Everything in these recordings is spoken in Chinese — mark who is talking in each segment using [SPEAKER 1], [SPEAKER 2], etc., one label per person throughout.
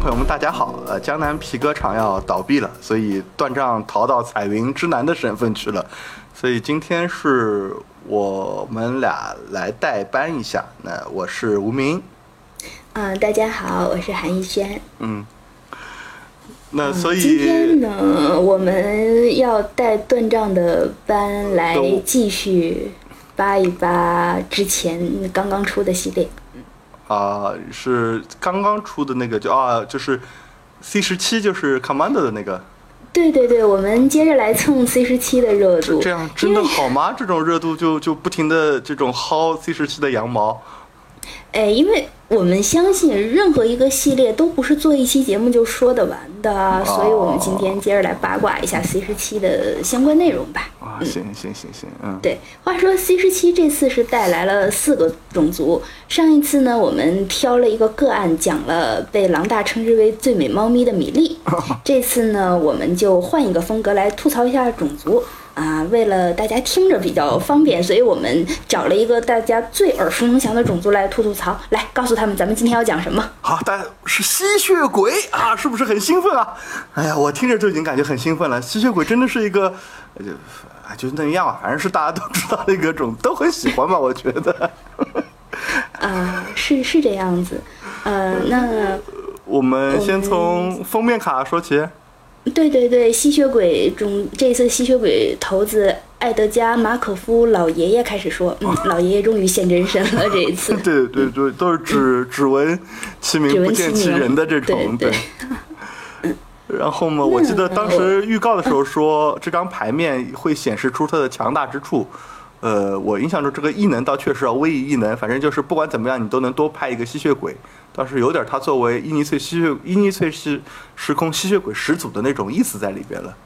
[SPEAKER 1] 朋友们，大家好。呃，江南皮革厂要倒闭了，所以断账逃到彩云之南的省份去了。所以今天是我们俩来代班一下。那我是吴明。
[SPEAKER 2] 嗯，大家好，我是韩逸轩。
[SPEAKER 1] 嗯。那所以
[SPEAKER 2] 今天呢，我们要带断账的班来继续扒一扒之前刚刚出的系列。
[SPEAKER 1] 啊，是刚刚出的那个，就啊，就是 C 十七，就是 Commander 的那个。
[SPEAKER 2] 对对对，我们接着来蹭 C 十七的热度。
[SPEAKER 1] 这样真的好吗？这种热度就就不停的这种薅 C 十七的羊毛。
[SPEAKER 2] 哎，因为。我们相信任何一个系列都不是做一期节目就说得完的，所以我们今天接着来八卦一下 C 十七的相关内容吧。
[SPEAKER 1] 啊，行行行行，嗯。
[SPEAKER 2] 对，话说 C 十七这次是带来了四个种族，上一次呢我们挑了一个个案讲了被狼大称之为最美猫咪的米粒，这次呢我们就换一个风格来吐槽一下种族。啊，为了大家听着比较方便，所以我们找了一个大家最耳熟能详的种族来吐吐槽，来告诉他们咱们今天要讲什么。
[SPEAKER 1] 好，大家是吸血鬼啊，是不是很兴奋啊？哎呀，我听着就已经感觉很兴奋了。吸血鬼真的是一个，就啊就那样，反正是大家都知道的一个种，都很喜欢吧？我觉得。
[SPEAKER 2] 啊，是是这样子。呃，那
[SPEAKER 1] 我们先从封面卡说起。
[SPEAKER 2] 对对对，吸血鬼中这次吸血鬼头子艾德加马可夫老爷爷开始说，嗯，老爷爷终于现真身了这一次。
[SPEAKER 1] 对 对对，都是指指纹其名不见其人的这种。
[SPEAKER 2] 对。
[SPEAKER 1] 然后嘛，我记得当时预告的时候说，这张牌面会显示出它的强大之处。呃，我印象中这个异能倒确实要微异能，反正就是不管怎么样，你都能多派一个吸血鬼。倒是有点他作为伊尼翠吸血伊尼翠是时空吸血鬼始祖的那种意思在里边了。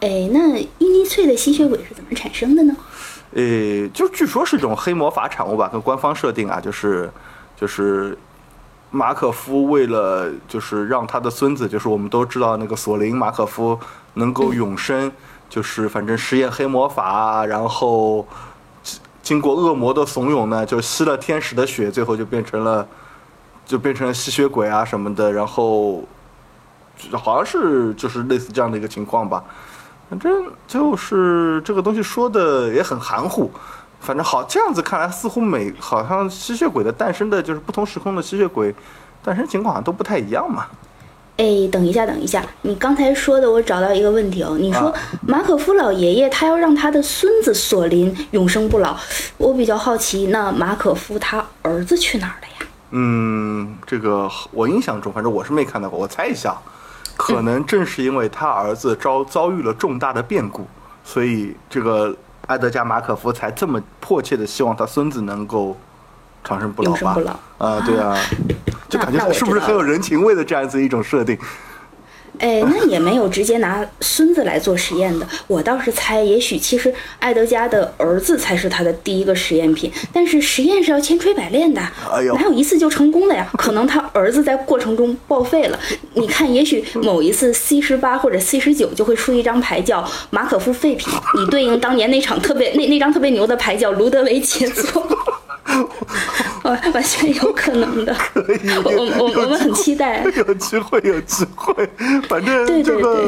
[SPEAKER 2] 哎，那伊尼翠的吸血鬼是怎么产生的呢？
[SPEAKER 1] 呃，就据说是一种黑魔法产物吧，跟官方设定啊，就是就是马可夫为了就是让他的孙子，就是我们都知道那个索林马可夫能够永生，就是反正实验黑魔法，然后经过恶魔的怂恿呢，就吸了天使的血，最后就变成了。就变成了吸血鬼啊什么的，然后好像是就是类似这样的一个情况吧。反正就是这个东西说的也很含糊。反正好这样子看来，似乎每好像吸血鬼的诞生的就是不同时空的吸血鬼诞生情况好像都不太一样嘛。
[SPEAKER 2] 哎，等一下，等一下，你刚才说的我找到一个问题哦。你说马可夫老爷爷他要让他的孙子索林永生不老，我比较好奇，那马可夫他儿子去哪儿了呀？
[SPEAKER 1] 嗯，这个我印象中，反正我是没看到过。我猜一下，可能正是因为他儿子遭遭遇了重大的变故，所以这个埃德加马可夫才这么迫切的希望他孙子能够长生不老吧？不老啊，对啊，就感觉是不是很有人情味的这样子一种设定？
[SPEAKER 2] 哎，那也没有直接拿孙子来做实验的。我倒是猜，也许其实艾德加的儿子才是他的第一个实验品。但是实验是要千锤百炼的，哪有一次就成功的呀？可能他儿子在过程中报废了。你看，也许某一次 C 十八或者 C 十九就会出一张牌叫马可夫废品，以对应当年那场特别那那张特别牛的牌叫卢德维杰作。完全有可能的，
[SPEAKER 1] 可以，
[SPEAKER 2] 我我我们很期待，
[SPEAKER 1] 有机会 有机会，反正这个，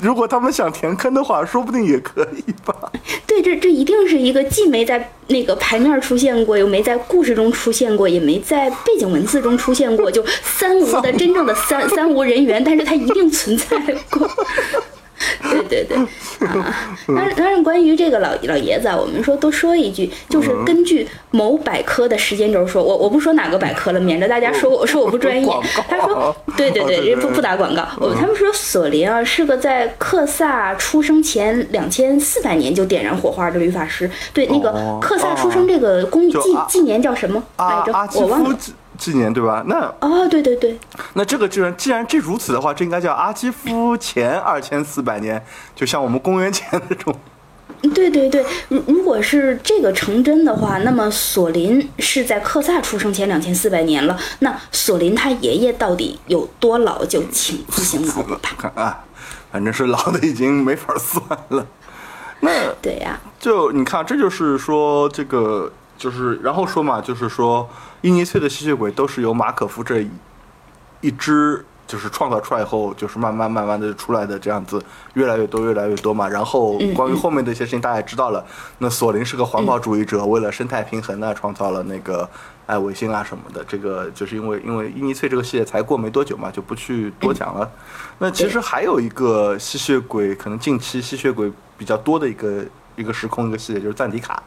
[SPEAKER 1] 如果他们想填坑的话，说不定也可以吧。
[SPEAKER 2] 对，这这一定是一个既没在那个牌面出现过，又没在故事中出现过，也没在背景文字中出现过，就三无的真正的三三无人员，但是它一定存在过。对对对，啊，当然当然，关于这个老老爷子啊，我们说多说一句，就是根据某百科的时间轴说，我我不说哪个百科了，免得大家说我说我不专业。他说，对对对，不不打广告。我他们说索林啊是个在克萨出生前两千四百年就点燃火花的律法师。对，那个克萨出生这个公纪纪年叫什么来着？我忘了。
[SPEAKER 1] 纪年对吧？那
[SPEAKER 2] 哦，对对对。
[SPEAKER 1] 那这个既然既然这如此的话，这应该叫阿基夫前二千四百年，就像我们公元前那种。
[SPEAKER 2] 对对对，如如果是这个成真的话，那么索林是在克萨出生前两千四百年了。那索林他爷爷到底有多老？就请自行脑补吧。
[SPEAKER 1] 啊，反正是老的已经没法算了。那
[SPEAKER 2] 对呀，
[SPEAKER 1] 就你看，这就是说这个就是然后说嘛，就是说。伊尼翠的吸血鬼都是由马可夫这一只就是创造出来以后，就是慢慢慢慢的出来的这样子，越来越多越来越多嘛。然后关于后面的一些事情，大家也知道了。那索林是个环保主义者，为了生态平衡呢，创造了那个爱卫星啊什么的。这个就是因为因为伊尼翠这个系列才过没多久嘛，就不去多讲了。那其实还有一个吸血鬼，可能近期吸血鬼比较多的一个一个时空一个系列，就是赞迪卡。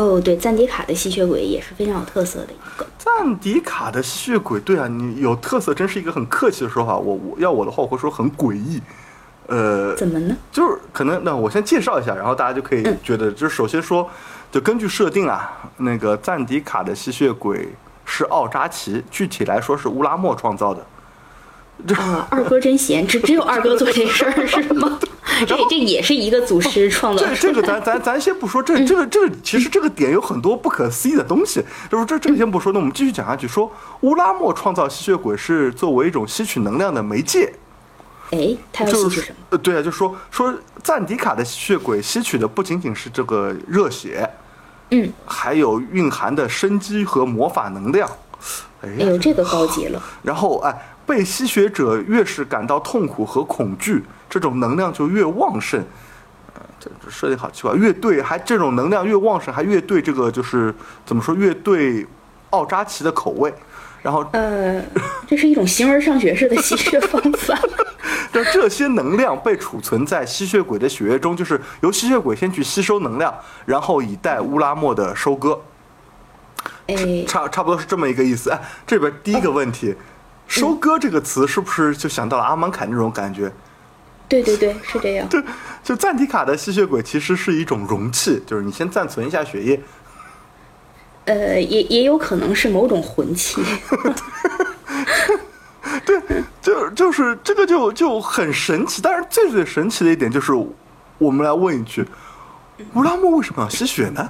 [SPEAKER 2] 哦，对，赞迪卡的吸血鬼也是非常有特色的一个。
[SPEAKER 1] 赞迪卡的吸血鬼，对啊，你有特色，真是一个很客气的说法。我我要我的话，我会说很诡异。呃，
[SPEAKER 2] 怎么呢？
[SPEAKER 1] 就是可能，那我先介绍一下，然后大家就可以觉得，就是首先说，就根据设定啊，那个赞迪卡的吸血鬼是奥扎奇，具体来说是乌拉莫创造的。
[SPEAKER 2] 啊，二哥真闲，只只有二哥做这事儿是吗？这这也是一个祖师创造。
[SPEAKER 1] 这这个咱咱咱先不说，这这个这个其实这个点有很多不可思议的东西。就是这这个先不说，那我们继续讲下去。说乌拉莫创造吸血鬼是作为一种吸取能量的媒介。
[SPEAKER 2] 哎，他要吸取什么？
[SPEAKER 1] 呃，对啊，就说说赞迪卡的吸血鬼吸取的不仅仅是这个热血，
[SPEAKER 2] 嗯，
[SPEAKER 1] 还有蕴含的生机和魔法能量。哎
[SPEAKER 2] 呦，这个高级了。
[SPEAKER 1] 然后哎。被吸血者越是感到痛苦和恐惧，这种能量就越旺盛。呃，这这设定好奇怪，越对还这种能量越旺盛，还越对这个就是怎么说，越对奥扎奇的口味。然后，
[SPEAKER 2] 呃，这是一种形而上学式的吸血方法。
[SPEAKER 1] 这这些能量被储存在吸血鬼的血液中，就是由吸血鬼先去吸收能量，然后以待乌拉莫的收割。
[SPEAKER 2] 哎，
[SPEAKER 1] 差差不多是这么一个意思。哎，这边第一个问题。收割这个词是不是就想到了阿芒凯那种感觉？
[SPEAKER 2] 对对对，是这样。
[SPEAKER 1] 对，就赞迪卡的吸血鬼其实是一种容器，就是你先暂存一下血液。
[SPEAKER 2] 呃，也也有可能是某种魂器。
[SPEAKER 1] 对，就就是这个就就很神奇。但是最最神奇的一点就是，我们来问一句：乌拉莫为什么要吸血呢？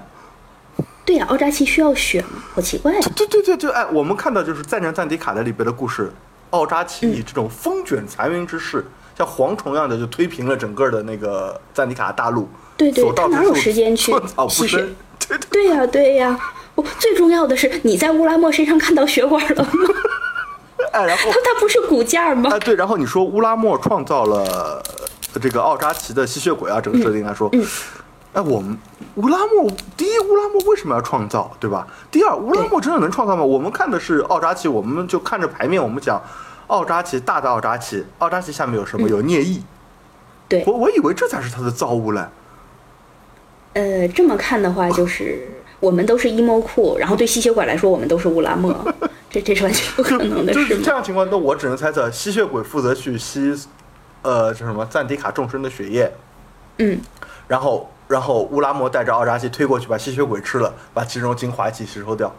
[SPEAKER 2] 对呀，奥扎奇需要血吗？好奇怪。
[SPEAKER 1] 对对对，对哎，我们看到就是赞成赞迪卡的里边的故事，奥扎奇以这种风卷残云之势，像蝗虫一样的就推平了整个的那个赞迪卡大陆。
[SPEAKER 2] 对对，他哪有时间去吸血？对呀对呀，我最重要的是你在乌拉莫身上看到血管了吗？
[SPEAKER 1] 哎，然后
[SPEAKER 2] 他他不是骨架吗？
[SPEAKER 1] 哎，对，然后你说乌拉莫创造了这个奥扎奇的吸血鬼啊，整个设定来说。哎，我们乌拉莫第一，乌拉莫为什么要创造，对吧？第二，乌拉莫真的能创造吗？我们看的是奥扎奇，我们就看着牌面，我们讲奥扎奇，大的奥扎奇，奥扎奇下面有什么？有聂翼。
[SPEAKER 2] 对，
[SPEAKER 1] 我我以为这才是他的造物嘞。
[SPEAKER 2] 呃，这么看的话，就是我们都是伊莫库，然后对吸血鬼来说，我们都是乌拉莫，这这是完全不可能的
[SPEAKER 1] 事。这样情况，那我只能猜测，吸血鬼负责去吸，呃，这什么赞迪卡众生的血液。
[SPEAKER 2] 嗯，
[SPEAKER 1] 然后。然后乌拉莫带着奥扎西推过去，把吸血鬼吃了，把其中精华一起吸收掉。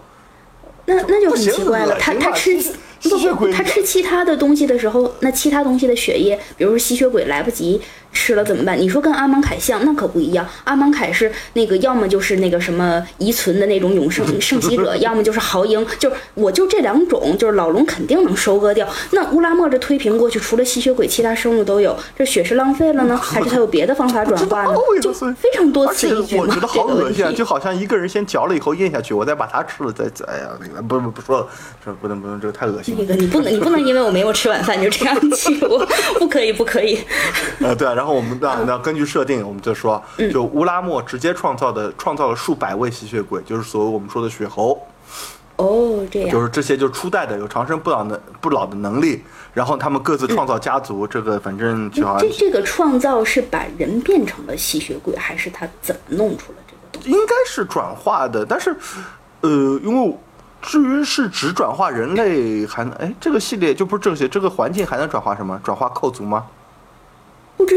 [SPEAKER 2] 那那就很奇怪了，他他吃吸血鬼，他吃其他的东西的时候，那其他东西的血液，比如说吸血鬼来不及。吃了怎么办？你说跟阿芒凯像，那可不一样。阿芒凯是那个，要么就是那个什么遗存的那种永生 圣袭者，要么就是豪英。就我就这两种，就是老龙肯定能收割掉。那乌拉莫这推平过去，除了吸血鬼，其他生物都有，这血是浪费了呢，还是他有别的方法转化呢？就非常多此一举
[SPEAKER 1] 我觉得好恶心啊！就好像一个人先嚼了以后咽下去，我再把它吃了，再哎呀，那个不不不说了，这不能不能，这个太恶心了。
[SPEAKER 2] 那个你不能你不能因为我没有吃晚饭就这样气我，不可以不可以。
[SPEAKER 1] 呃，对啊。然后我们那 那根据设定，我们就说，就乌拉莫直接创造的，创造了数百位吸血鬼，就是所谓我们说的血猴。
[SPEAKER 2] 哦，这样。
[SPEAKER 1] 就是这些，就初代的有长生不老的不老的能力，然后他们各自创造家族。这个反正就
[SPEAKER 2] 这这个创造是把人变成了吸血鬼，还是他怎么弄出了这个东西？
[SPEAKER 1] 应该是转化的，但是，呃，因为至于是只转化人类，还能哎，这个系列就不是这些，这个环境还能转化什么？转化扣族吗？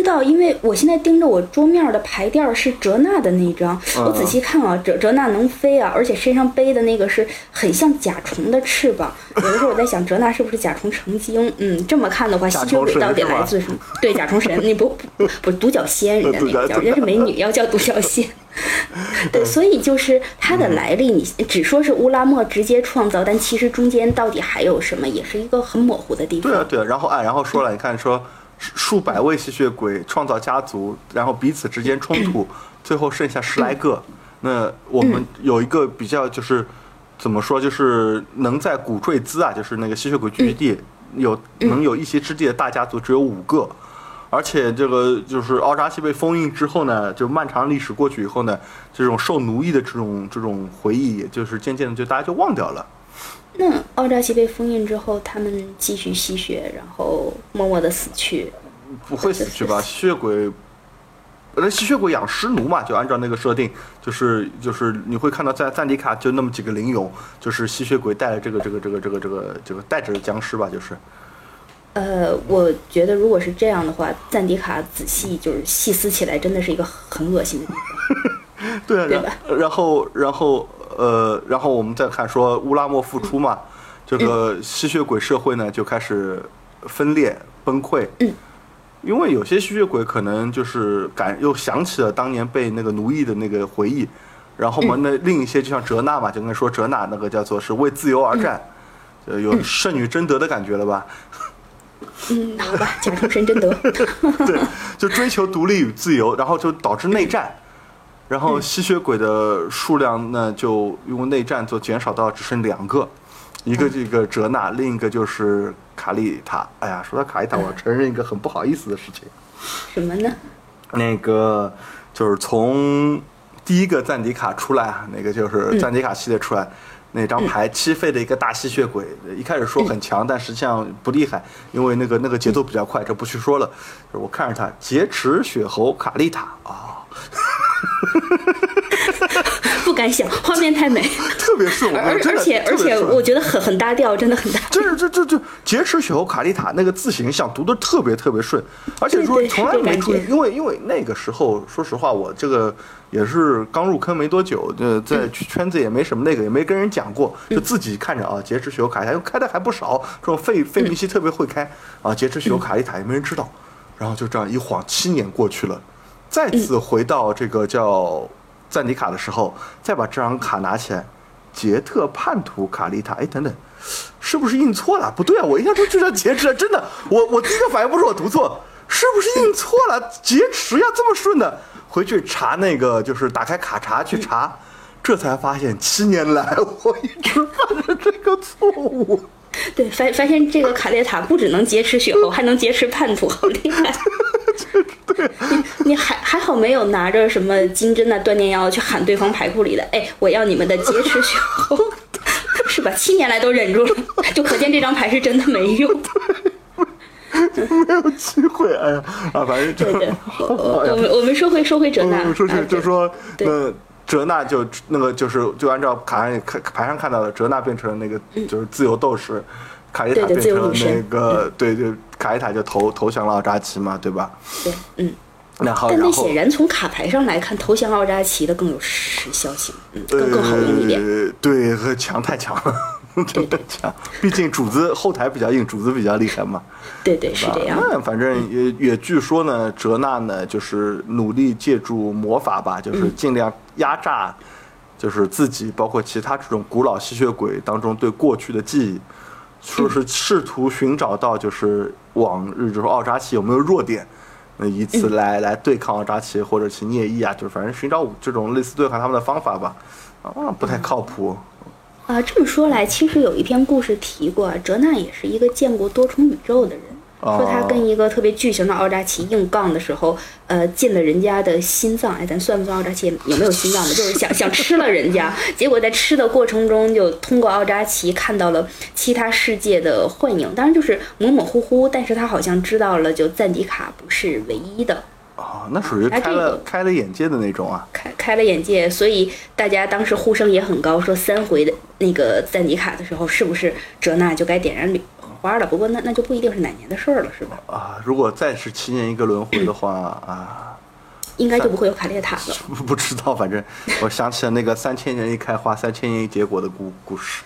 [SPEAKER 2] 道，因为我现在盯着我桌面的牌垫是哲娜的那张，我仔细看啊，哲哲娜能飞啊，而且身上背的那个是很像甲虫的翅膀。有的时候我在想，哲娜是不是甲虫成精？嗯，这么看的话，吸血鬼到底来自什么？对，甲虫神，你不不不独角仙，人家那个叫，人家是美女，要叫独角仙。对，所以就是它的来历，你只说是乌拉莫直接创造，但其实中间到底还有什么，也是一个很模糊的地方。
[SPEAKER 1] 对啊，对啊，然后哎，然后说了，你看说。数百位吸血鬼创造家族，然后彼此之间冲突，最后剩下十来个。那我们有一个比较，就是怎么说，就是能在古坠兹啊，就是那个吸血鬼聚集地有能有一席之地的大家族只有五个，而且这个就是奥扎西被封印之后呢，就漫长历史过去以后呢，这种受奴役的这种这种回忆，也就是渐渐的就大家就忘掉了。
[SPEAKER 2] 那奥扎奇被封印之后，他们继续吸血，然后默默的死去。
[SPEAKER 1] 不会死去吧？吸血鬼，那吸血鬼养尸奴嘛，就按照那个设定，就是就是你会看到在赞迪卡就那么几个灵勇，就是吸血鬼带了这个这个这个这个这个这个带着僵尸吧，就是。
[SPEAKER 2] 呃，我觉得如果是这样的话，赞迪卡仔细就是细思起来，真的是一个很恶心的地
[SPEAKER 1] 方。对，
[SPEAKER 2] 对吧？
[SPEAKER 1] 然后然后呃，然后我们再看说乌拉莫复出嘛，这个吸血鬼社会呢就开始分裂崩溃。
[SPEAKER 2] 嗯。
[SPEAKER 1] 因为有些吸血鬼可能就是感又想起了当年被那个奴役的那个回忆，然后嘛，那另一些就像哲娜嘛，就跟说哲娜那个叫做是为自由而战，呃，有圣女贞德的感觉了吧？
[SPEAKER 2] 嗯，好吧，假成神贞德。
[SPEAKER 1] 对，就追求独立与自由，然后就导致内战，然后吸血鬼的数量呢就因为内战做减少到只剩两个，一个这个哲娜，另一个就是。卡丽塔，哎呀，说到卡丽塔，我承认一个很不好意思的事情。
[SPEAKER 2] 什么呢？
[SPEAKER 1] 那个就是从第一个赞迪卡出来啊，那个就是赞迪卡系列出来那张牌，七费的一个大吸血鬼，一开始说很强，但实际上不厉害，因为那个那个节奏比较快，这不去说了。我看着他劫持血猴卡丽塔啊。
[SPEAKER 2] 不敢想，画面太美，
[SPEAKER 1] 特别顺，
[SPEAKER 2] 而而且而且我觉得很很搭调，真的很搭。
[SPEAKER 1] 就是这这这劫持雪后卡丽塔那个字形象读的特别特别顺，而且说从来没注意，因为因为那个时候说实话，我这个也是刚入坑没多久，呃，在圈子也没什么那个，也没跟人讲过，就自己看着啊，劫持雪后卡丽塔，又开的还不少，这种费费米西特别会开啊，劫持雪后卡丽塔也没人知道，然后就这样一晃七年过去了。再次回到这个叫赞迪卡的时候，再把这张卡拿起来，杰特叛徒卡丽塔，哎，等等，是不是印错了？不对啊，我印象中就叫劫持，真的，我我第一个反应不是我读错，是不是印错了？劫持呀这么顺的？回去查那个，就是打开卡查去查，这才发现七年来我一直犯着这个错误。
[SPEAKER 2] 对，发发现这个卡列塔不只能劫持血猴，还能劫持叛徒，好厉害！
[SPEAKER 1] 对，
[SPEAKER 2] 你你还还好没有拿着什么金针啊、断念药去喊对方牌库里的，哎，我要你们的劫持血猴，是吧？七年来都忍住了，就可见这张牌是真的没用，
[SPEAKER 1] 没有机会。哎呀，啊，反正就
[SPEAKER 2] 对对，我们我们说回说回哲娜，
[SPEAKER 1] 说是就说那。哲娜就那个就是就按照卡上看牌上看到的，哲娜变成了那个就是自由斗士，卡丽塔变成了那个对对，卡一塔就投投降了奥扎奇嘛，对吧？
[SPEAKER 2] 对，嗯。
[SPEAKER 1] 那好，
[SPEAKER 2] 但那显然从卡牌上来看，投降奥扎奇的更有时效性，嗯，更更好用一点。
[SPEAKER 1] 对，强太强了，真的强。毕竟主子后台比较硬，主子比较厉害嘛。
[SPEAKER 2] 对对是这样。
[SPEAKER 1] 那反正也也据说呢，哲娜呢就是努力借助魔法吧，就是尽量。压榨，就是自己，包括其他这种古老吸血鬼当中对过去的记忆，说是试图寻找到就是往日，就是奥扎奇有没有弱点，那以此来来对抗奥扎奇或者其聂翼啊，就是反正寻找这种类似对抗他们的方法吧，啊，不太靠谱。
[SPEAKER 2] 啊，这么说来，其实有一篇故事提过，哲娜也是一个见过多重宇宙的人。说他跟一个特别巨型的奥扎奇硬杠的时候，呃，进了人家的心脏。哎，咱算不算奥扎奇？有没有心脏的？就是想想吃了人家，结果在吃的过程中，就通过奥扎奇看到了其他世界的幻影。当然就是模模糊糊，但是他好像知道了，就赞迪卡不是唯一的。
[SPEAKER 1] 哦，那属于开了开了眼界的那种啊。
[SPEAKER 2] 开开了眼界，所以大家当时呼声也很高，说三回的那个赞迪卡的时候，是不是哲娜就该点燃花了，不过那那就不一定是哪年的事儿了，是吧？
[SPEAKER 1] 啊，如果再是七年一个轮回的话啊，
[SPEAKER 2] 应该就不会有卡列塔了。
[SPEAKER 1] 不知道，反正我想起了那个三千年一开花，三千年一结果的故故事。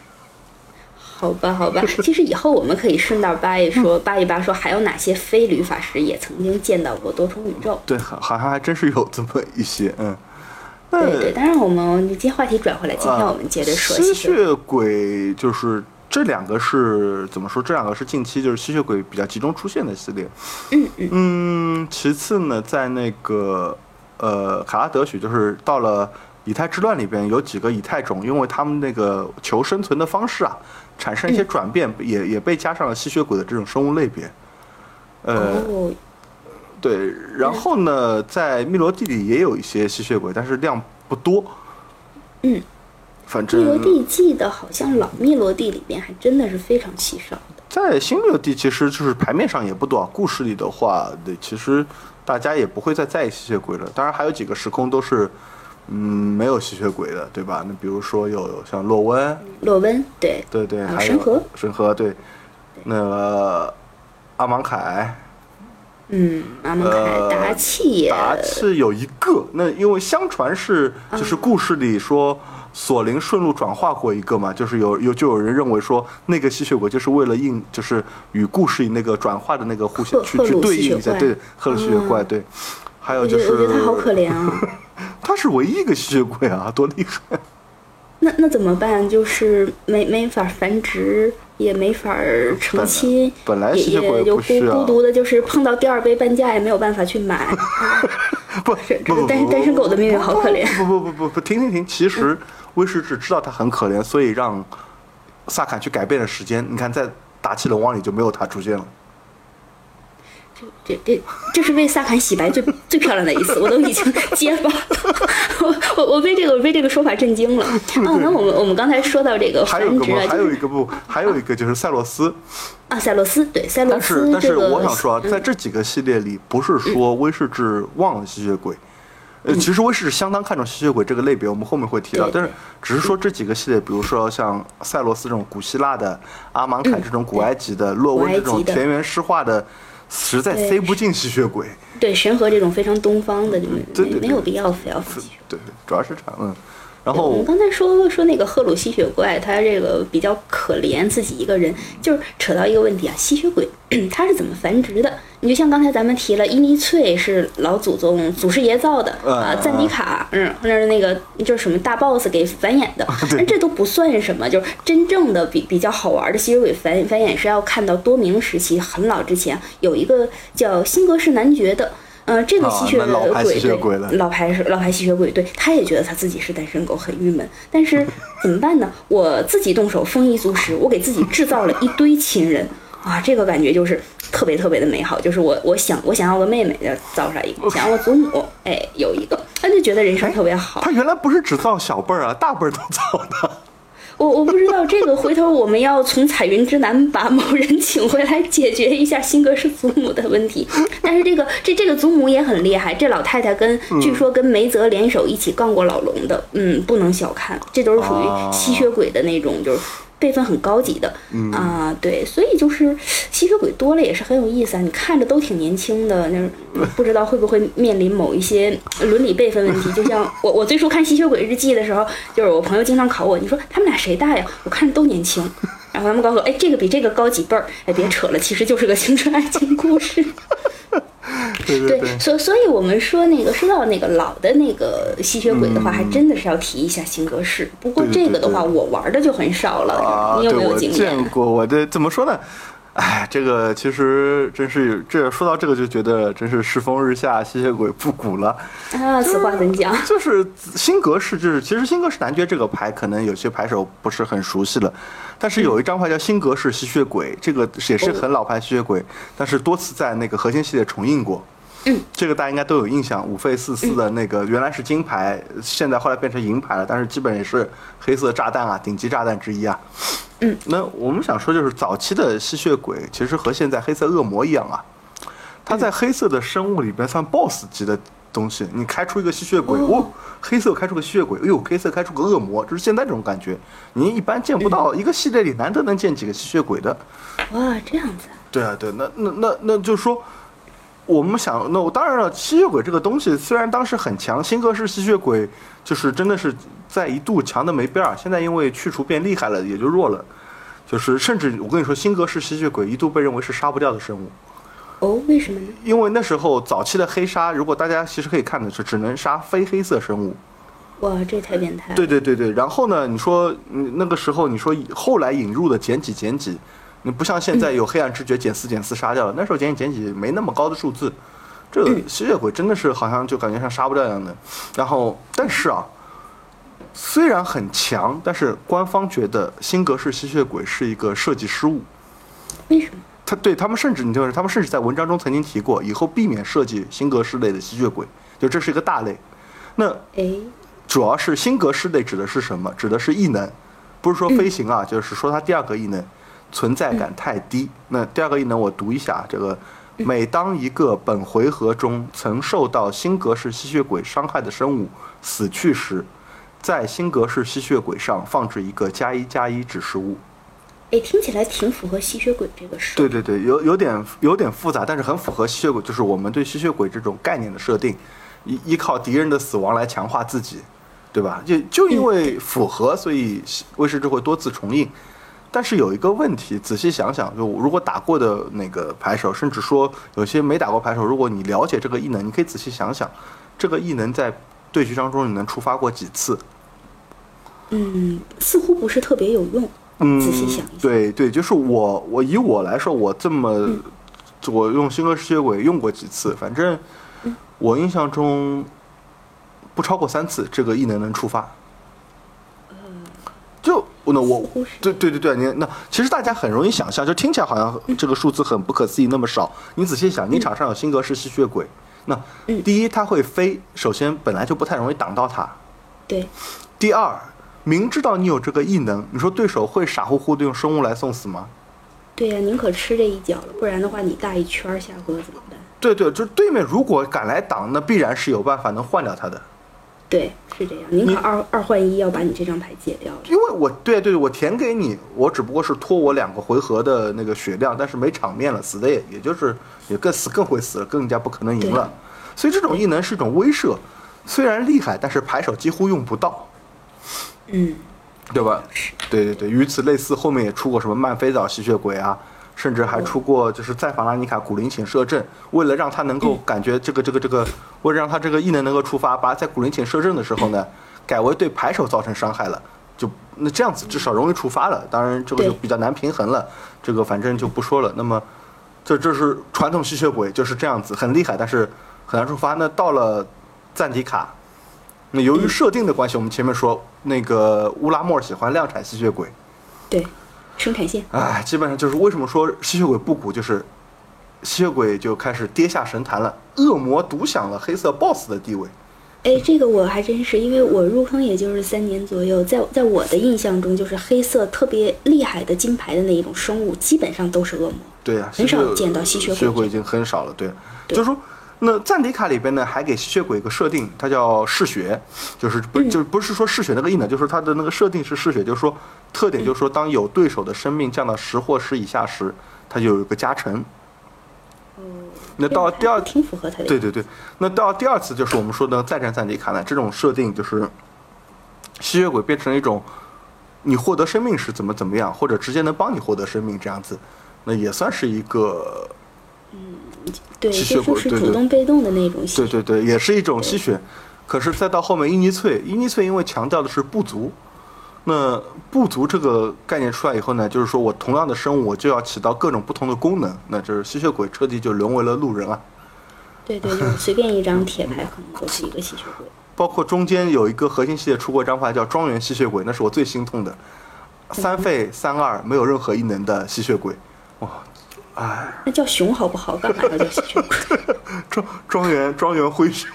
[SPEAKER 2] 好吧，好吧，其实以后我们可以顺道扒一说，扒一扒说还有哪些非旅法师也曾经见到过多重宇宙？
[SPEAKER 1] 对，好像还真是有这么一些，嗯。
[SPEAKER 2] 对对，当然我们你接话题转回来，今天我们接着说
[SPEAKER 1] 吸血鬼就是。这两个是怎么说？这两个是近期就是吸血鬼比较集中出现的系列。
[SPEAKER 2] 嗯嗯。
[SPEAKER 1] 其次呢，在那个呃卡拉德许，就是到了以太之乱里边，有几个以太种，因为他们那个求生存的方式啊，产生一些转变，也也被加上了吸血鬼的这种生物类别。呃，
[SPEAKER 2] 哦，
[SPEAKER 1] 对，然后呢，在密罗地里也有一些吸血鬼，但是量不多。
[SPEAKER 2] 嗯，
[SPEAKER 1] 反
[SPEAKER 2] 密罗
[SPEAKER 1] 正
[SPEAKER 2] 地记得好像老密罗地里边还真的是非常稀少的。
[SPEAKER 1] 在新密罗地其实就是牌面上也不多啊。故事里的话，对，其实大家也不会再在意吸血鬼了。当然，还有几个时空都是嗯没有吸血鬼的，对吧？那比如说有像洛温，
[SPEAKER 2] 洛温，对，
[SPEAKER 1] 对对，
[SPEAKER 2] 还有
[SPEAKER 1] 还
[SPEAKER 2] 神河
[SPEAKER 1] 神河对，那个阿芒凯。
[SPEAKER 2] 嗯，阿蒙凯、
[SPEAKER 1] 呃
[SPEAKER 2] 达契也，
[SPEAKER 1] 达契有一个，那因为相传是就是故事里说索林顺路转化过一个嘛，就是有有就有人认为说那个吸血鬼就是为了应就是与故事里那个转化的那个互相去去对应一下，对赫鲁吸血怪对，还有就是
[SPEAKER 2] 我觉得他好可怜啊。
[SPEAKER 1] 他是唯一一个吸血鬼啊，多厉害！
[SPEAKER 2] 那那怎么办？就是没没法繁殖，也没法成亲，也
[SPEAKER 1] 本来吸血鬼
[SPEAKER 2] 也就孤
[SPEAKER 1] 不需要
[SPEAKER 2] 孤独的，就是碰到第二杯半价也没有办法去买。
[SPEAKER 1] 不
[SPEAKER 2] 是
[SPEAKER 1] 不是
[SPEAKER 2] 单单身狗的命运好可怜
[SPEAKER 1] 不不不不不，停停停！其实威士只知道他很可怜，所以让萨坎去改变了时间。你看，在打气龙王里就没有他出现了。
[SPEAKER 2] 这这这是为萨坎洗白最最漂亮的一次，我都已经结巴了。我我我被这个我被这个说法震惊了。啊，那我们我们刚才说到这个
[SPEAKER 1] 还有一个不，
[SPEAKER 2] 繁殖啊，
[SPEAKER 1] 还有一个不，还有一个就是塞洛斯。
[SPEAKER 2] 啊，塞洛斯对塞洛斯
[SPEAKER 1] 但是
[SPEAKER 2] 斯
[SPEAKER 1] 但是，我想说啊，
[SPEAKER 2] 嗯
[SPEAKER 1] 在这几个系列里，不是说威士忌忘了吸血鬼。呃，其实威士忌相当看重吸血鬼这个类别，我们后面会提到。但是只是说这几个系列，比如说像塞洛斯这种古希腊的，阿芒凯这种古埃及的，洛温这种田园诗画的，实在塞不进吸血鬼。
[SPEAKER 2] 对神和这种非常东方的，就没
[SPEAKER 1] 对对对
[SPEAKER 2] 没有必要非要吸血。
[SPEAKER 1] 对，主要是这样。嗯，然后
[SPEAKER 2] 我们刚才说说那个赫鲁吸血怪，他这个比较可怜，自己一个人，就是扯到一个问题啊，吸血鬼 它是怎么繁殖的？你就像刚才咱们提了，伊尼翠是老祖宗祖师爷造的
[SPEAKER 1] 嗯
[SPEAKER 2] 啊，赞迪卡，嗯，那是那个就是什么大 boss 给繁衍的，但这都不算什么，就是真正的比比较好玩的吸血鬼繁繁衍是要看到多明时期很老之前有一个叫辛格氏男爵的。呃，这个
[SPEAKER 1] 啊
[SPEAKER 2] 吸血鬼
[SPEAKER 1] 吸血鬼了
[SPEAKER 2] 对老牌是老牌吸血鬼，对，他也觉得他自己是单身狗，很郁闷。但是 怎么办呢？我自己动手丰衣足食，我给自己制造了一堆亲人啊，这个感觉就是特别特别的美好。就是我我想我想要个妹妹，的造出来一个；想要个祖母，哎，有一个，他就觉得人生特别好。
[SPEAKER 1] 他原来不是只造小辈儿啊，大辈儿都造的。
[SPEAKER 2] 我我不知道这个，回头我们要从彩云之南把某人请回来解决一下辛格是祖母的问题。但是这个这这个祖母也很厉害，这老太太跟据说跟梅泽联手一起干过老龙的，嗯，不能小看，这都是属于吸血鬼的那种，就是。辈分很高级的啊，对，所以就是吸血鬼多了也是很有意思啊。你看着都挺年轻的，那 不知道会不会面临某一些伦理辈分问题。就像 我我最初看《吸血鬼日记》的时候，就是我朋友经常考我，你说他们俩谁大呀？我看着都年轻，然后他们告诉我，哎，这个比这个高几辈儿，哎，别扯了，其实就是个青春爱情故事。
[SPEAKER 1] 对对
[SPEAKER 2] 对，所所以我们说那个说到那个老的那个吸血鬼的话，还真的是要提一下新格式。不过这个的话，我玩的就很少了，
[SPEAKER 1] 啊，
[SPEAKER 2] 你有没有经验？
[SPEAKER 1] 见过，我这怎么说呢？哎，这个其实真是这说到这个就觉得真是世风日下，吸血鬼复古了。
[SPEAKER 2] 啊，此话怎讲？
[SPEAKER 1] 就是新格式，就是其实新格式男爵这个牌，可能有些牌手不是很熟悉了，但是有一张牌叫新格式吸血鬼，这个也是很老牌吸血鬼，但是多次在那个核心系列重印过。
[SPEAKER 2] 嗯，
[SPEAKER 1] 这个大家应该都有印象，五费四四的那个原来是金牌，现在后来变成银牌了，但是基本也是黑色炸弹啊，顶级炸弹之一啊。
[SPEAKER 2] 嗯，
[SPEAKER 1] 那我们想说就是早期的吸血鬼其实和现在黑色恶魔一样啊，它在黑色的生物里边算 BOSS 级的东西。你开出一个吸血鬼，哦，黑色开出个吸血鬼，哎呦，黑色开出个恶魔，就是现在这种感觉，你一般见不到，一个系列里难得能见几个吸血鬼的。
[SPEAKER 2] 哇，这样子啊，
[SPEAKER 1] 对啊，对，那那那那就是说，我们想，那我当然了，吸血鬼这个东西虽然当时很强，新格式吸血鬼就是真的是在一度强的没边儿，现在因为去除变厉害了，也就弱了。就是甚至我跟你说，新格式吸血鬼一度被认为是杀不掉的生物，
[SPEAKER 2] 哦，为什么呢？
[SPEAKER 1] 因为那时候早期的黑鲨，如果大家其实可以看的是，只能杀非黑色生物。
[SPEAKER 2] 哇，这太变态了。
[SPEAKER 1] 对对对对，然后呢，你说嗯那个时候你说后来引入的减几减几，你不像现在有黑暗之觉减四减四杀掉了，那时候减几减几没那么高的数字，这个吸血鬼真的是好像就感觉像杀不掉一样的。然后但是啊，虽然很强，但是官方觉得新格式吸血鬼是一个设计失误。
[SPEAKER 2] 为什么？
[SPEAKER 1] 他对他们甚至你就是他们甚至在文章中曾经提过，以后避免设计新格式类的吸血鬼，就这是一个大类。那
[SPEAKER 2] 哎，
[SPEAKER 1] 主要是新格式类指的是什么？指的是异能，不是说飞行啊，就是说它第二个异能存在感太低。那第二个异能我读一下，这个每当一个本回合中曾受到新格式吸血鬼伤害的生物死去时，在新格式吸血鬼上放置一个加一加一指示物。
[SPEAKER 2] 哎，听起来挺符合吸血鬼这个事。
[SPEAKER 1] 对对对，有有点有点复杂，但是很符合吸血鬼，就是我们对吸血鬼这种概念的设定，依依靠敌人的死亡来强化自己，对吧？就就因为符合，所以威士忌会多次重印。但是有一个问题，仔细想想，就如果打过的那个牌手，甚至说有些没打过牌手，如果你了解这个异能，你可以仔细想想，这个异能在对局当中你能触发过几次？
[SPEAKER 2] 嗯，似乎不是特别有用。
[SPEAKER 1] 嗯，
[SPEAKER 2] 仔细想一想
[SPEAKER 1] 对对，就是我我以我来说，我这么、
[SPEAKER 2] 嗯
[SPEAKER 1] 我用新格吸血鬼用过几次，反正
[SPEAKER 2] 嗯
[SPEAKER 1] 我印象中不超过三次，这个异能能触发。就那我对对对对，你那其实大家很容易想象，就听起来好像这个数字很不可思议那么少。你仔细想，你场上有辛格式吸血鬼，那
[SPEAKER 2] 嗯
[SPEAKER 1] 第一它会飞，首先本来就不太容易挡到它。
[SPEAKER 2] 对，
[SPEAKER 1] 第二，明知道你有这个异能，你说对手会傻乎乎的用生物来送死吗？
[SPEAKER 2] 对呀、宁可吃这一脚了，不然的话你大一圈儿下河怎么办？
[SPEAKER 1] 对对，就是对面如果敢来挡，那必然是有办法能换掉他的。
[SPEAKER 2] 对，是这样，宁可二二换一，要把你这张牌解掉了。
[SPEAKER 1] 因为我对对，我填给你，我只不过是拖我两个回合的那个血量，但是没场面了，死的也也就是也更死更会死了，更加不可能赢了。所以这种异能是一种威慑，虽然厉害，但是牌手几乎用不到，
[SPEAKER 2] 嗯，
[SPEAKER 1] 对吧？对对对，与此类似，后面也出过什么曼菲岛吸血鬼啊，甚至还出过就是在法拉尼卡古灵请摄政，为了让他能够感觉这个这个这个，为了让他这个异能能够触发，把在古灵请摄政的时候呢，改为对牌手造成伤害了，就那这样子至少容易触发了。当然这个就比较难平衡了，这个反正就不说了。那么这这是传统吸血鬼就是这样子，很厉害，但是很难触发。那到了赞迪卡。那由于设定的关系，我们前面说那个乌拉莫尔喜欢量产吸血鬼，
[SPEAKER 2] 对，生产线。
[SPEAKER 1] 哎，基本上就是为什么说吸血鬼不古，就是吸血鬼就开始跌下神坛了，恶魔独享了黑色 BOSS 的地位。
[SPEAKER 2] 哎，这个我还真是，因为我入坑也就是三年左右，在在我的印象中，就是黑色特别厉害的金牌的那一种生物，基本上都是恶魔。
[SPEAKER 1] 对呀、
[SPEAKER 2] 很少见到吸血鬼
[SPEAKER 1] 吸血鬼已经很少了，对。
[SPEAKER 2] 对
[SPEAKER 1] 就是说，那赞迪卡里边呢，还给吸血鬼一个设定，它叫嗜血，就是不
[SPEAKER 2] 嗯
[SPEAKER 1] 就是不是说嗜血那个硬的，就是它的那个设定是嗜血，就是说特点就是说，当有对手的生命降到十或十以下时，它就有一个加成。那到第二
[SPEAKER 2] 挺符合他的。
[SPEAKER 1] 对对对，那到第二次就是我们说的再战赞迪卡呢，这种设定就是吸血鬼变成一种你获得生命时怎么怎么样，或者直接能帮你获得生命这样子，那也算是一个
[SPEAKER 2] 对，
[SPEAKER 1] 吸血
[SPEAKER 2] 就是
[SPEAKER 1] 鬼对对
[SPEAKER 2] 主动被动的那种吸
[SPEAKER 1] 对对对，也是一种吸血。可是再到后面伊尼翠，伊尼翠因为强调的是不足，那不足这个概念出来以后呢，就是说我同样的生物我就要起到各种不同的功能，那就是吸血鬼彻底就沦为了路人啊。
[SPEAKER 2] 对对，就 随便一张铁牌可能都是一个吸血鬼。
[SPEAKER 1] 包括中间有一个核心系列出过一张牌叫庄园吸血鬼，那是我最心痛的，三费三二没有任何异能的吸血鬼，哇，哎，
[SPEAKER 2] 那叫熊好不好？干嘛要叫吸血鬼？
[SPEAKER 1] 庄庄园庄园灰熊，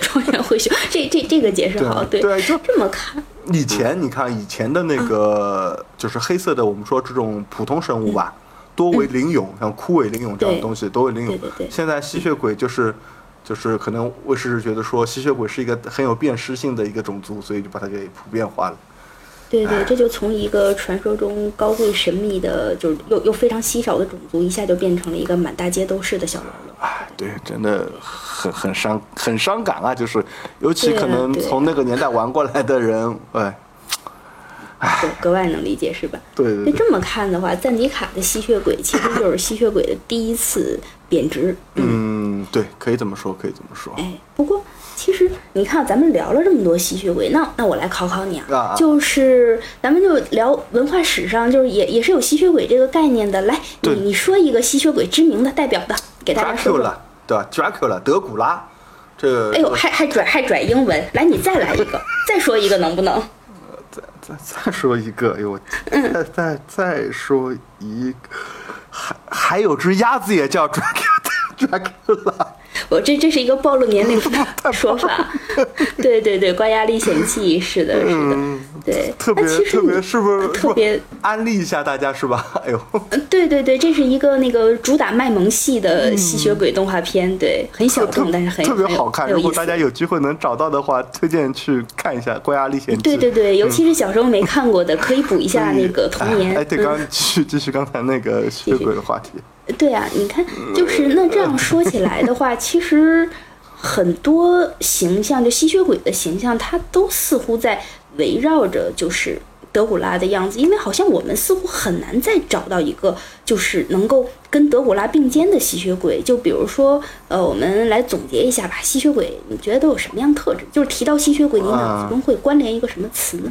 [SPEAKER 2] 庄园灰熊，这这这个解释好，对，
[SPEAKER 1] 对，就
[SPEAKER 2] 这么看，
[SPEAKER 1] 以前你看以前的那个就是黑色的，我们说这种普通生物吧，多为灵勇，像枯萎灵勇这样的东西，多为灵勇。
[SPEAKER 2] 对对对。
[SPEAKER 1] 现在吸血鬼就是就是可能卫士觉得说吸血鬼是一个很有辨识性的一个种族，所以就把它给普遍化了。
[SPEAKER 2] 对对，这就从一个传说中高贵神秘的，就是又又非常稀少的种族，一下就变成了一个满大街都是的小喽啰。
[SPEAKER 1] 哎，对，真的很很伤很伤感啊！就是尤其可能从那个年代玩过来的人，哎，
[SPEAKER 2] 格格外能理解是吧？
[SPEAKER 1] 对对对，
[SPEAKER 2] 那这么看的话，赞迪卡的吸血鬼其实就是吸血鬼的第一次贬值。
[SPEAKER 1] 嗯，对，可以这么说，可以这么说。
[SPEAKER 2] 哎，不过其实你看，咱们聊了这么多吸血鬼，那那我来考考你
[SPEAKER 1] 啊
[SPEAKER 2] 就是咱们就聊文化史上，就是也也是有吸血鬼这个概念的。来，你你说一个吸血鬼知名的代表的，给大家说
[SPEAKER 1] Dracula
[SPEAKER 2] 说。
[SPEAKER 1] 对吧？Dracula 德古拉，这个
[SPEAKER 2] 哎呦，还还拽还拽英文，来你再来一个，再说一个能不能？
[SPEAKER 1] 再再再说一个，哎呦，再再再说一个，还还有只鸭子也叫 Dracula。
[SPEAKER 2] 我这这是一个暴露年龄的 说法，对对对，关押历险记是的，是的，对，
[SPEAKER 1] 嗯特别特别是不是
[SPEAKER 2] 特别
[SPEAKER 1] 安利一下大家是吧？哎呦，
[SPEAKER 2] 对对对，这是一个那个主打卖萌系的吸血鬼动画片，对，很小众，但是很
[SPEAKER 1] 特别好看。如果大家有机会能找到的话，推荐去看一下《关押历险记》。
[SPEAKER 2] 对对对，尤其是小时候没看过的，可以补一下那个童年。
[SPEAKER 1] 哎，哎对，刚
[SPEAKER 2] 嗯
[SPEAKER 1] 刚继续继续刚才那个吸血鬼的话题。
[SPEAKER 2] 对啊，你看，就是那这样说起来的话，其实很多形象，就吸血鬼的形象，它都似乎在围绕着就是德古拉的样子，因为好像我们似乎很难再找到一个就是能够跟德古拉并肩的吸血鬼。就比如说，呃，我们来总结一下吧，吸血鬼你觉得都有什么样特质？就是提到吸血鬼，你脑子中会关联一个什么词呢？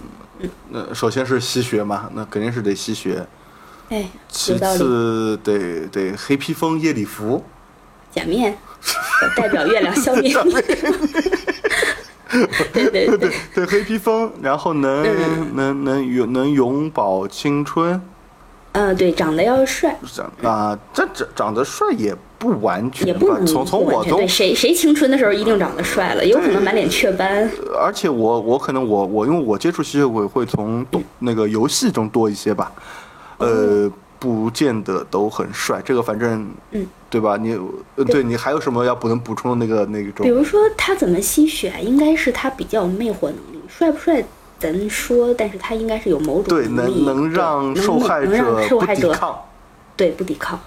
[SPEAKER 1] 那首先是吸血嘛，那肯定是得吸血。
[SPEAKER 2] 哎，
[SPEAKER 1] 其。次得得黑披风夜礼服，
[SPEAKER 2] 假面，代表月亮消灭。你。对对对，
[SPEAKER 1] 对 黑披风，然后能、
[SPEAKER 2] 嗯。
[SPEAKER 1] 能能永能永葆青春，
[SPEAKER 2] 嗯，对，长得要帅，
[SPEAKER 1] 长啊，这长长得帅也不完全，
[SPEAKER 2] 也不能
[SPEAKER 1] 从从我都
[SPEAKER 2] 对谁谁青春的时候一定长得帅了，有可能满脸雀斑。
[SPEAKER 1] 而且我我可能我我因为我接触吸血鬼会从动那个游戏中多一些吧，呃，不见得都很帅。这个反正，
[SPEAKER 2] 嗯，
[SPEAKER 1] 对吧？你呃对你还有什么要不能补充的那个那个种？
[SPEAKER 2] 比如说他怎么吸血啊，应该是他比较有魅惑能力，帅不帅咱说，但是他应该是有某种
[SPEAKER 1] 对，
[SPEAKER 2] 能力，
[SPEAKER 1] 能能让受害者不抵抗。
[SPEAKER 2] 对不抵抗。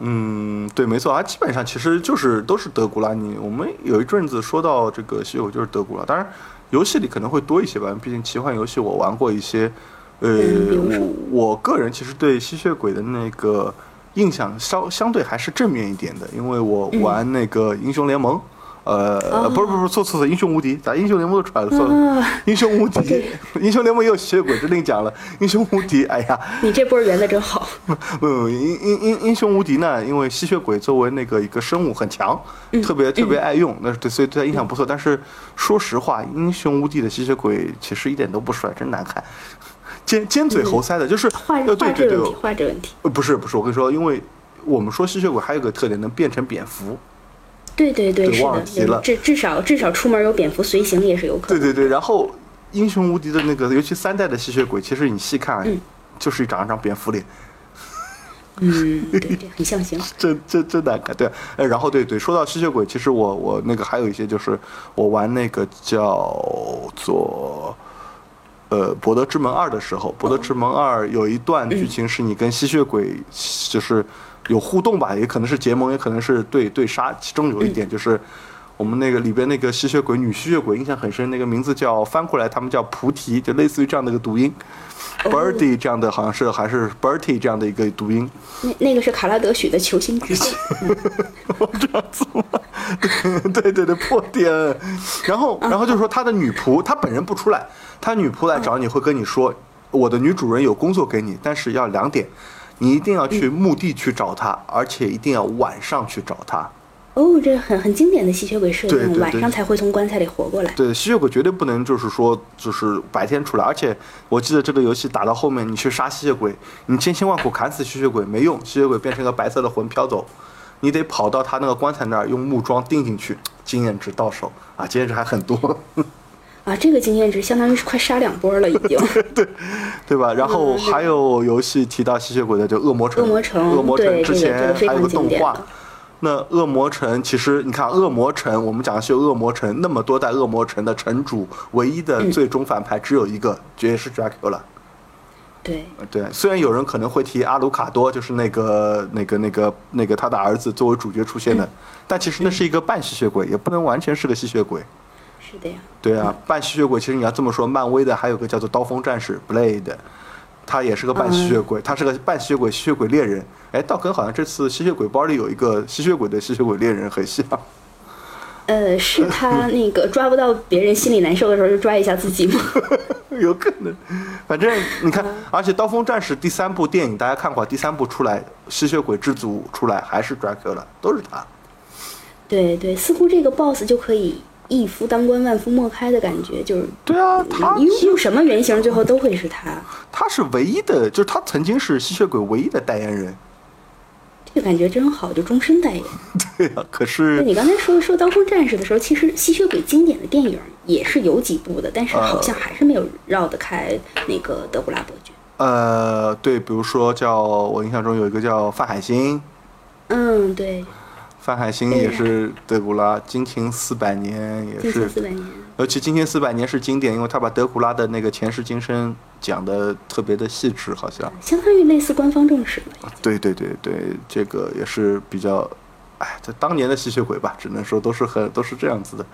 [SPEAKER 1] 嗯，对，没错啊，基本上其实就是都是德古拉。你我们有一阵子说到这个吸血就是德古拉，当然游戏里可能会多一些吧，毕竟奇幻游戏我玩过一些。呃，我我个人其实对吸血鬼的那个印象稍相对还是正面一点的，因为我玩那个英雄联盟。呃，不是不是错错错，英雄无敌，咋英雄联盟都出来了？错了，
[SPEAKER 2] 啊，
[SPEAKER 1] 英雄无敌，英雄联盟也有吸血鬼，这另讲了。英雄无敌，哎呀，
[SPEAKER 2] 你这波圆的真好。
[SPEAKER 1] 不，英英英英雄无敌呢？因为吸血鬼作为那个一个生物很强，
[SPEAKER 2] 嗯
[SPEAKER 1] 特别特别爱用，那对，所以对他印象不错。但是说实话，英雄无敌的吸血鬼其实一点都不帅，真难看，尖尖嘴猴腮的，就是
[SPEAKER 2] 画
[SPEAKER 1] 呃，对对对
[SPEAKER 2] 画这问题，，画这问题。
[SPEAKER 1] 呃不是不是，我跟你说，因为我们说吸血鬼还有个特点，能变成蝙蝠。
[SPEAKER 2] 对对对，
[SPEAKER 1] 对
[SPEAKER 2] 是的，至至少至少出门有蝙蝠随行也是有可能。
[SPEAKER 1] 对对对，然后英雄无敌的那个，尤其三代的吸血鬼，其实你细看，
[SPEAKER 2] 嗯
[SPEAKER 1] 就是一长一张蝙蝠脸。
[SPEAKER 2] 嗯，对，对很象形。
[SPEAKER 1] 真真真难看，对，呃，然后对对，说到吸血鬼，其实我我那个还有一些就是我玩那个叫做呃《博德之门二》的时候，《博德之门二》有一段剧情是你跟吸血鬼就是有互动吧，也可能是结盟，也可能是对对杀，其中有一点就是。我们那个里边那个吸血鬼女吸血鬼印象很深，那个名字叫翻过来他们叫菩提，就类似于这样的一个读音、b i r d i e 这样的好像是还是 Bertie 这样的一个读音，
[SPEAKER 2] 那那个是卡拉德许的球星之剑。
[SPEAKER 1] 这样子吗？对对对，破点。然后，然后就是说他的女仆，他本人不出来，他女仆来找你会跟你说，我的女主人有工作给你，但是要两点，你一定要去墓地去找她，而且一定要晚上去找她。
[SPEAKER 2] 哦，这很很经典的吸血鬼设定，晚上才会从棺材里活过来。
[SPEAKER 1] 对，吸血鬼绝对不能就是说就是白天出来，而且我记得这个游戏打到后面，你去杀吸血鬼，你千辛万苦砍死吸血鬼没用，吸血鬼变成个白色的魂飘走，你得跑到他那个棺材那儿用木桩钉进去，经验值到手啊，经验值还很多。
[SPEAKER 2] 啊，这个经验值相当于是快杀两波了，已经。
[SPEAKER 1] 对对吧？然后还有游戏提到吸血鬼的，就恶魔城。
[SPEAKER 2] 恶魔城
[SPEAKER 1] 恶魔城之前还有个动画。那恶魔城其实你看，恶魔城我们讲的是恶魔城，那么多代恶魔城的城主，唯一
[SPEAKER 2] 嗯
[SPEAKER 1] 的最终反派只有一个，也是 Dracula。
[SPEAKER 2] 对，
[SPEAKER 1] 对，虽然有人可能会提阿鲁卡多，就是那个、那个、那个、那个他的儿子作为主角出现的，但其实那是一个半吸血鬼，也不能完全是个吸血鬼。
[SPEAKER 2] 是的呀。
[SPEAKER 1] 对啊，半吸血鬼其实你要这么说，漫威的还有个叫做刀锋战士 Blade，他也是个半吸血鬼，他是个半吸血鬼吸血鬼猎人。哎，倒跟好像这次吸血鬼包里有一个吸血鬼的吸血鬼猎人很像。
[SPEAKER 2] 呃，是他那个抓不到别人心里难受的时候，就抓一下自己吗？
[SPEAKER 1] 有可能，反正你看，而且《刀锋战士》第三部电影大家看过，第三部出来，吸血鬼之祖出来还是 Dracula，都是他。
[SPEAKER 2] 对对，似乎这个 boss 就可以一夫当关万夫莫开的感觉，就是
[SPEAKER 1] 对啊，他
[SPEAKER 2] 你用用什么原型，最后都会是他。
[SPEAKER 1] 他是唯一的，就是他曾经是吸血鬼唯一的代言人。
[SPEAKER 2] 这个感觉真好，就终身代言。
[SPEAKER 1] 对啊，可是
[SPEAKER 2] 你刚才说说刀锋战士的时候，其实吸血鬼经典的电影也是有几部的，但是好像还是没有绕得开那个德古拉伯爵。
[SPEAKER 1] 呃，对，比如说叫我印象中有一个叫范海辛，
[SPEAKER 2] 嗯，对，
[SPEAKER 1] 范海辛也是德古拉金情四百年，也是
[SPEAKER 2] 千四百年。
[SPEAKER 1] 尤其《金瓶四百年》是经典，因为他把德古拉的那个前世今生讲的特别的细致，好像。
[SPEAKER 2] 相当于类似官方正史了。
[SPEAKER 1] 对对对对，这个也是比较，哎，这当年的吸血鬼吧，只能说都是很都是这样子的。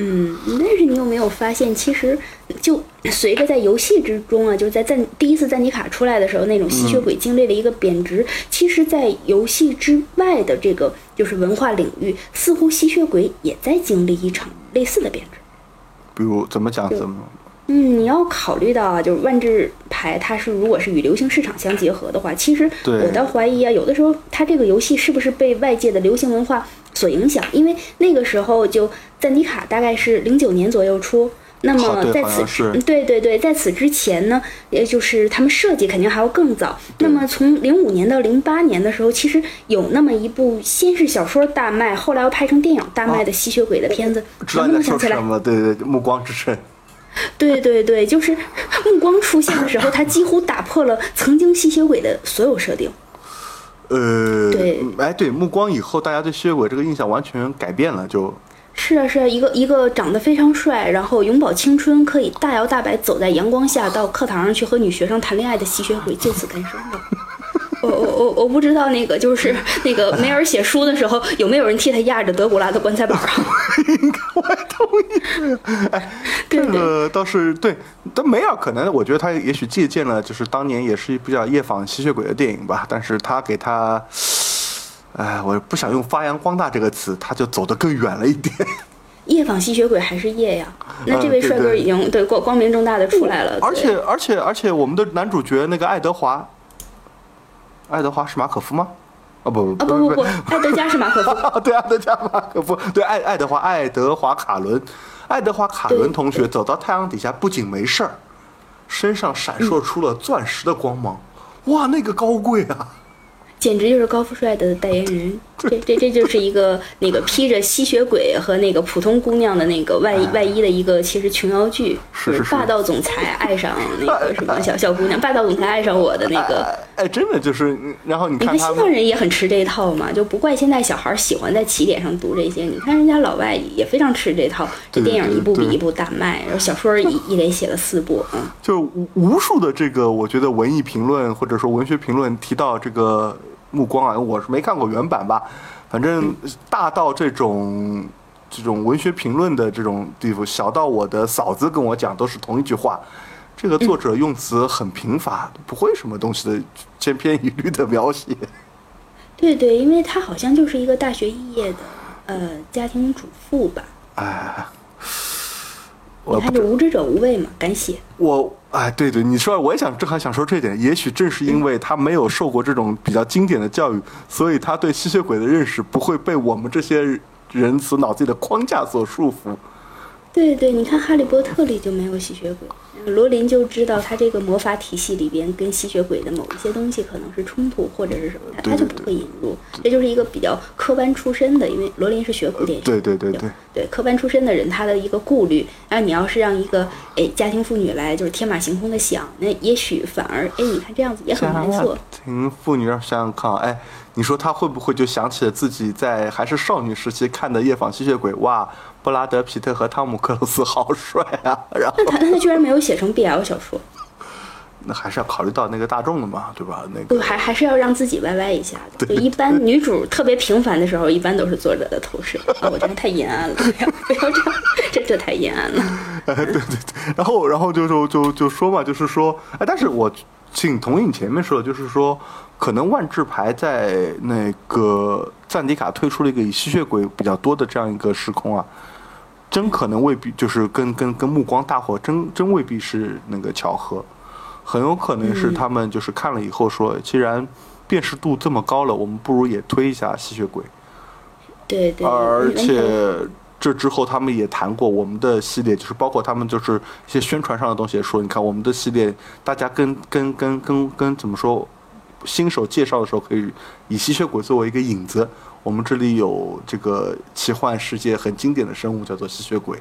[SPEAKER 2] 嗯，但是你有没有发现，其实就随着在游戏之中啊，就是在赞第一次赞尼卡出来的时候，那种吸血鬼经历了一个贬值。其实，在游戏之外的这个就是文化领域，似乎吸血鬼也在经历一场类似的贬值。
[SPEAKER 1] 比如怎么讲怎么，
[SPEAKER 2] 嗯，你要考虑到啊，就是万智牌，它是如果是与流行市场相结合的话，其实我倒怀疑啊，有的时候它这个游戏是不是被外界的流行文化所影响？因为那个时候就赞尼卡大概是零九年左右出。那么在此对对对，在此之前呢，也就是他们设计肯定还要更早。那么从零五年到零八年的时候，其实有那么一部先是小说大卖，后来又拍成电影大卖的吸血鬼的片子，能不能想起来？
[SPEAKER 1] 对对对，暮光之城。
[SPEAKER 2] 对对对，就是目光出现的时候，他几乎打破了曾经吸血鬼的所有设定。
[SPEAKER 1] 呃，
[SPEAKER 2] 对
[SPEAKER 1] 哎，对，目光以后，大家对吸血鬼这个印象完全改变了，就是
[SPEAKER 2] 啊是啊，一个一个长得非常帅，然后永葆青春，可以大摇大摆走在阳光下到课堂上去和女学生谈恋爱的吸血鬼就此诞生了。我我不知道那个就是 那个梅尔写书的时候有没有人替他压着德古拉的棺材板啊？
[SPEAKER 1] 我同意。哎，这个倒是对，但梅尔可能我觉得他也许借鉴了，就是当年也是比较夜访吸血鬼的电影吧，但是他给他，哎，我不想用发扬光大这个词，他就走得更远了一点。
[SPEAKER 2] 夜访吸血鬼还是夜呀？那这位帅哥已经对光光明正大的出来了，
[SPEAKER 1] 而
[SPEAKER 2] 对
[SPEAKER 1] 且而且而且，我们的男主角那个爱德华，爱德华是马可夫吗？哦不不
[SPEAKER 2] 啊不不不，爱德加是马可夫。
[SPEAKER 1] 啊，对，爱德加马可夫，对，爱爱德华，爱德华卡伦，爱德华卡伦同学走到太阳底下，不仅没事儿，身上闪烁出了钻石的光芒，哇，那个高贵啊！
[SPEAKER 2] 简直就是高富帅的代言人。这这这就是一个那个披着吸血鬼和那个普通姑娘的那个外衣外衣的一个其实琼瑶剧，
[SPEAKER 1] 是是
[SPEAKER 2] 是霸道总裁爱上那个 什么小小姑娘，霸道总裁爱上我的那个。
[SPEAKER 1] 哎哎，真的就是，然后你
[SPEAKER 2] 你看西方人也很吃这一套嘛，就不怪现在小孩喜欢在起点上读这些。你看人家老外也非常吃这套，这电影一部比一部大卖，然后小说一 一连写了四部，嗯。
[SPEAKER 1] 就无无数的这个，我觉得文艺评论或者说文学评论提到这个目光啊，我是没看过原版吧，反正大到这种这种文学评论的这种地步，小到我的嫂子跟我讲都是同一句话。这个作者用词很贫乏，不会什么东西的千篇一律的描写。
[SPEAKER 2] 对对，因为他好像就是一个大学毕业的呃家庭主妇吧。
[SPEAKER 1] 哎，
[SPEAKER 2] 你看，就无知者无畏嘛，敢写。
[SPEAKER 1] 我哎，对对，你说我也想正好想说这点，也许正是因为他没有受过这种比较经典的教育，所以他对吸血鬼的认识不会被我们这些人所脑子里的框架所束缚。
[SPEAKER 2] 对对，你看《哈利波特》里就没有吸血鬼，罗琳就知道他这个魔法体系里边跟吸血鬼的某一些东西可能是冲突或者是什么，他他就不会引入。这就是一个比较科班出身的，因为罗琳是学古典学
[SPEAKER 1] 对对对对，
[SPEAKER 2] 对科班出身的人，他的一个顾虑。然后你要是让一个哎家庭妇女来就是天马行空的想，那也许反而哎你看这样子也很难做。
[SPEAKER 1] 家庭妇女想想看，哎，你说他会不会就想起了自己在还是少女时期看的《夜访吸血鬼》？哇，布拉德·皮特和汤姆·克鲁斯好帅啊！然后
[SPEAKER 2] 那他那他居然没有写成 BL 小说，
[SPEAKER 1] 那还是要考虑到那个大众的嘛，对吧？那个
[SPEAKER 2] 还还是要让自己歪歪一下的。就一般女主特别平凡的时候，一般都是作者的投射啊，我觉得太阴暗了，不要 不要这样，这这太阴暗了。
[SPEAKER 1] 对对对，然后然后就就就就说嘛，就是说，哎，但是我请同意你前面说的，就是说，可能万智牌在那个赞迪卡推出了一个以吸血鬼比较多的这样一个时空啊，真可能未必就是跟跟跟目光大火真真未必是那个巧合，很有可能是
[SPEAKER 2] 嗯
[SPEAKER 1] 他们就是看了以后说，既然辨识度这么高了，我们不如也推一下吸血鬼。
[SPEAKER 2] 对对，
[SPEAKER 1] 而且这之后他们也谈过我们的系列，就是包括他们就是一些宣传上的东西也说，你看我们的系列，大家跟跟跟跟跟怎么说，新手介绍的时候可以以吸血鬼作为一个引子。我们这里有这个奇幻世界很经典的生物叫做吸血鬼，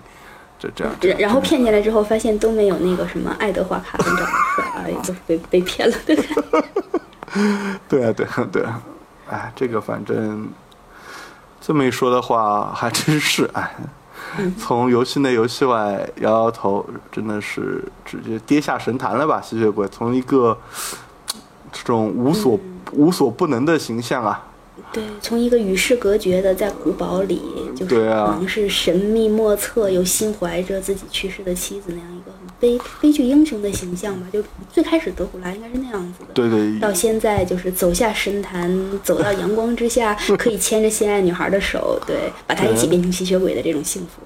[SPEAKER 1] 这这样。
[SPEAKER 2] 然然后骗进来之后，发现都没有那个什么爱德华卡本长得帅，哎，都是被被骗了的感觉。
[SPEAKER 1] 对啊，对啊，对啊，哎，这个反正这么一说的话，还真是哎，从游戏内游戏外摇摇头，真的是直接跌下神坛了吧？吸血鬼从一个这种无所、无所不能的形象啊，
[SPEAKER 2] 对，从一个与世隔绝的在古堡里，就是可能是神秘莫测又心怀着自己去世的妻子那样一个很悲悲剧英雄的形象吧。就最开始德古拉应该是那样子的，
[SPEAKER 1] 对对
[SPEAKER 2] 到现在就是走下神坛，走到阳光之下，可以牵着心爱女孩的手，对，把她一起变成吸血鬼的这种幸福。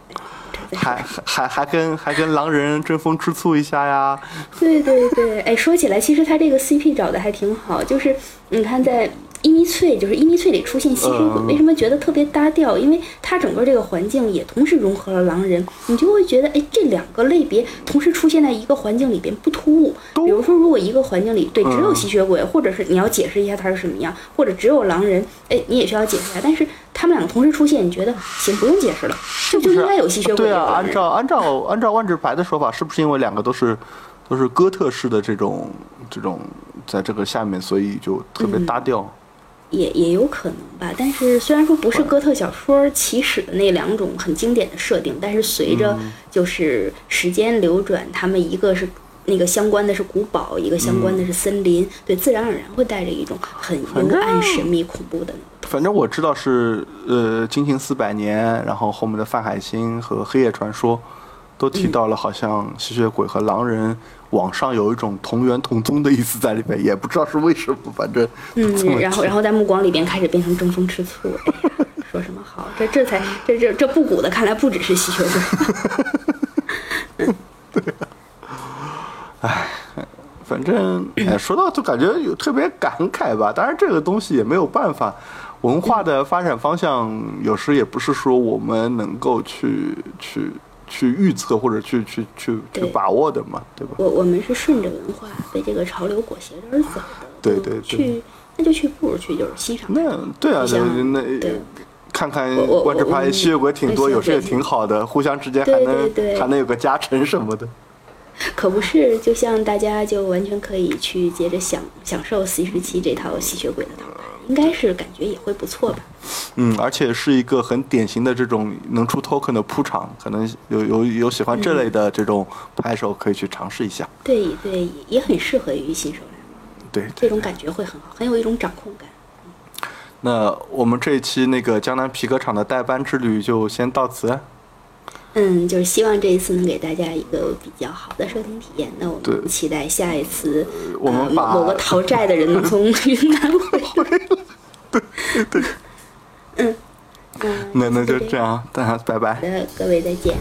[SPEAKER 1] 还还还还跟还跟狼人争风吃醋一下呀，
[SPEAKER 2] 对对对，哎，说起来，其实他这个 CP 找的还挺好，就是你看在。伊尼翠就是伊尼翠里出现吸血鬼，
[SPEAKER 1] 嗯
[SPEAKER 2] 为什么觉得特别搭调？因为它整个这个环境也同时融合了狼人，你就会觉得，哎，这两个类别同时出现在一个环境里边不突兀。比如说，如果一个环境里对只有吸血鬼，或者是你要解释一下它是什么样，或者只有狼人，哎，你也需要解释一下。但是他们两个同时出现，你觉得行，不用解释了，就就应该有吸血鬼。
[SPEAKER 1] 对啊，按照按照按照万智牌的说法，是不是因为两个都是都是哥特式的这种这种在这个下面，所以就特别搭调？
[SPEAKER 2] 也也有可能吧，但是虽然说不是哥特小说起始的那两种很经典的设定，但是随着就是时间流转，他们一个是那个相关的是古堡，一个相关的是森林，对，自然而然会带着一种很幽暗、神秘、恐怖的那个。
[SPEAKER 1] 反正我知道是呃《惊情四百年》，然后后面的《范海辛》和《黑夜传说》都提到了，好像吸血鬼和狼人网上有一种同源同宗的意思在里面，也不知道是为什么，反正
[SPEAKER 2] 嗯，然后然后在目光里边开始变成争风吃醋，哎，说什么好？这这才这这这不古的，看来不只是吸血鬼。
[SPEAKER 1] 反正哎，说到就感觉有特别感慨吧。当然，这个东西也没有办法，文化的发展方向有时也不是说我们能够去去去预测或者去去去去把握的嘛，对吧？
[SPEAKER 2] 我我们是顺着文化被这个潮流裹挟着而走的，
[SPEAKER 1] 对对对
[SPEAKER 2] 去那就去，不如去就是欣赏。
[SPEAKER 1] 那对啊，那那
[SPEAKER 2] 对
[SPEAKER 1] 看看
[SPEAKER 2] 我我
[SPEAKER 1] 万智牌吸血鬼挺多，有时也挺好的，互相之间还
[SPEAKER 2] 对
[SPEAKER 1] 能还能有个加成什么的。
[SPEAKER 2] 可不是，就像大家就完全可以去接着享享受 C 十七这套吸血鬼的套牌，应该是感觉也会不错吧。
[SPEAKER 1] 嗯，而且是一个很典型的这种能出 token 的铺场，可能有有有喜欢这类的这种拍手可以去尝试一下。
[SPEAKER 2] 对对，也也很适合于新手来玩，
[SPEAKER 1] 对，
[SPEAKER 2] 这种感觉会很好，很有一种掌控感。
[SPEAKER 1] 那我们这一期那个江南皮革厂的代班之旅就先到此。
[SPEAKER 2] 嗯，就是希望这一次能给大家一个比较好的收听体验。那我们期待下一次，呃、
[SPEAKER 1] 我们把
[SPEAKER 2] 某某个讨债的人能从云南回来。对对嗯，
[SPEAKER 1] 那那就
[SPEAKER 2] 这
[SPEAKER 1] 这样，大家拜拜。
[SPEAKER 2] 好。的，各位再见。